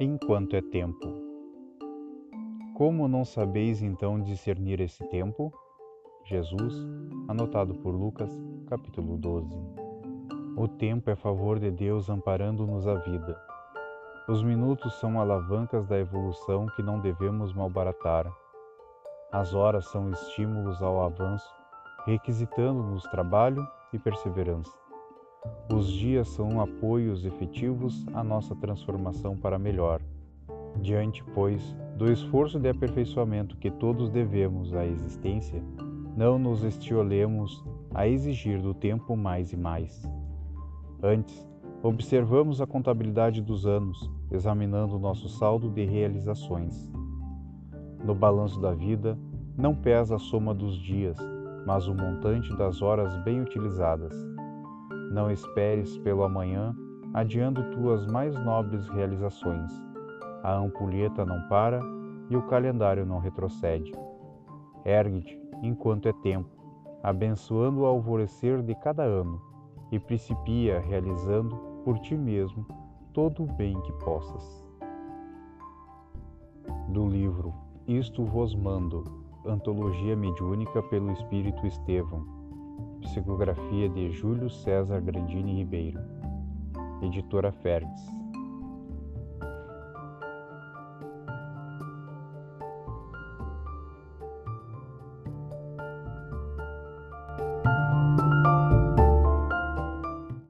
enquanto é tempo. Como não sabeis então discernir esse tempo? Jesus, anotado por Lucas, capítulo 12. O tempo é favor de Deus amparando-nos a vida. Os minutos são alavancas da evolução que não devemos malbaratar. As horas são estímulos ao avanço, requisitando-nos trabalho e perseverança. Os dias são apoios efetivos à nossa transformação para melhor. Diante, pois, do esforço de aperfeiçoamento que todos devemos à existência, não nos estiolemos a exigir do tempo mais e mais. Antes, observamos a contabilidade dos anos, examinando nosso saldo de realizações. No balanço da vida, não pesa a soma dos dias, mas o montante das horas bem utilizadas. Não esperes pelo amanhã, adiando tuas mais nobres realizações. A ampulheta não para e o calendário não retrocede. Ergue-te enquanto é tempo, abençoando o alvorecer de cada ano, e principia realizando por ti mesmo todo o bem que possas. Do livro Isto vos mando, Antologia Mediúnica pelo Espírito Estevão, Psicografia de Júlio César Grandini Ribeiro. Editora Ferdes.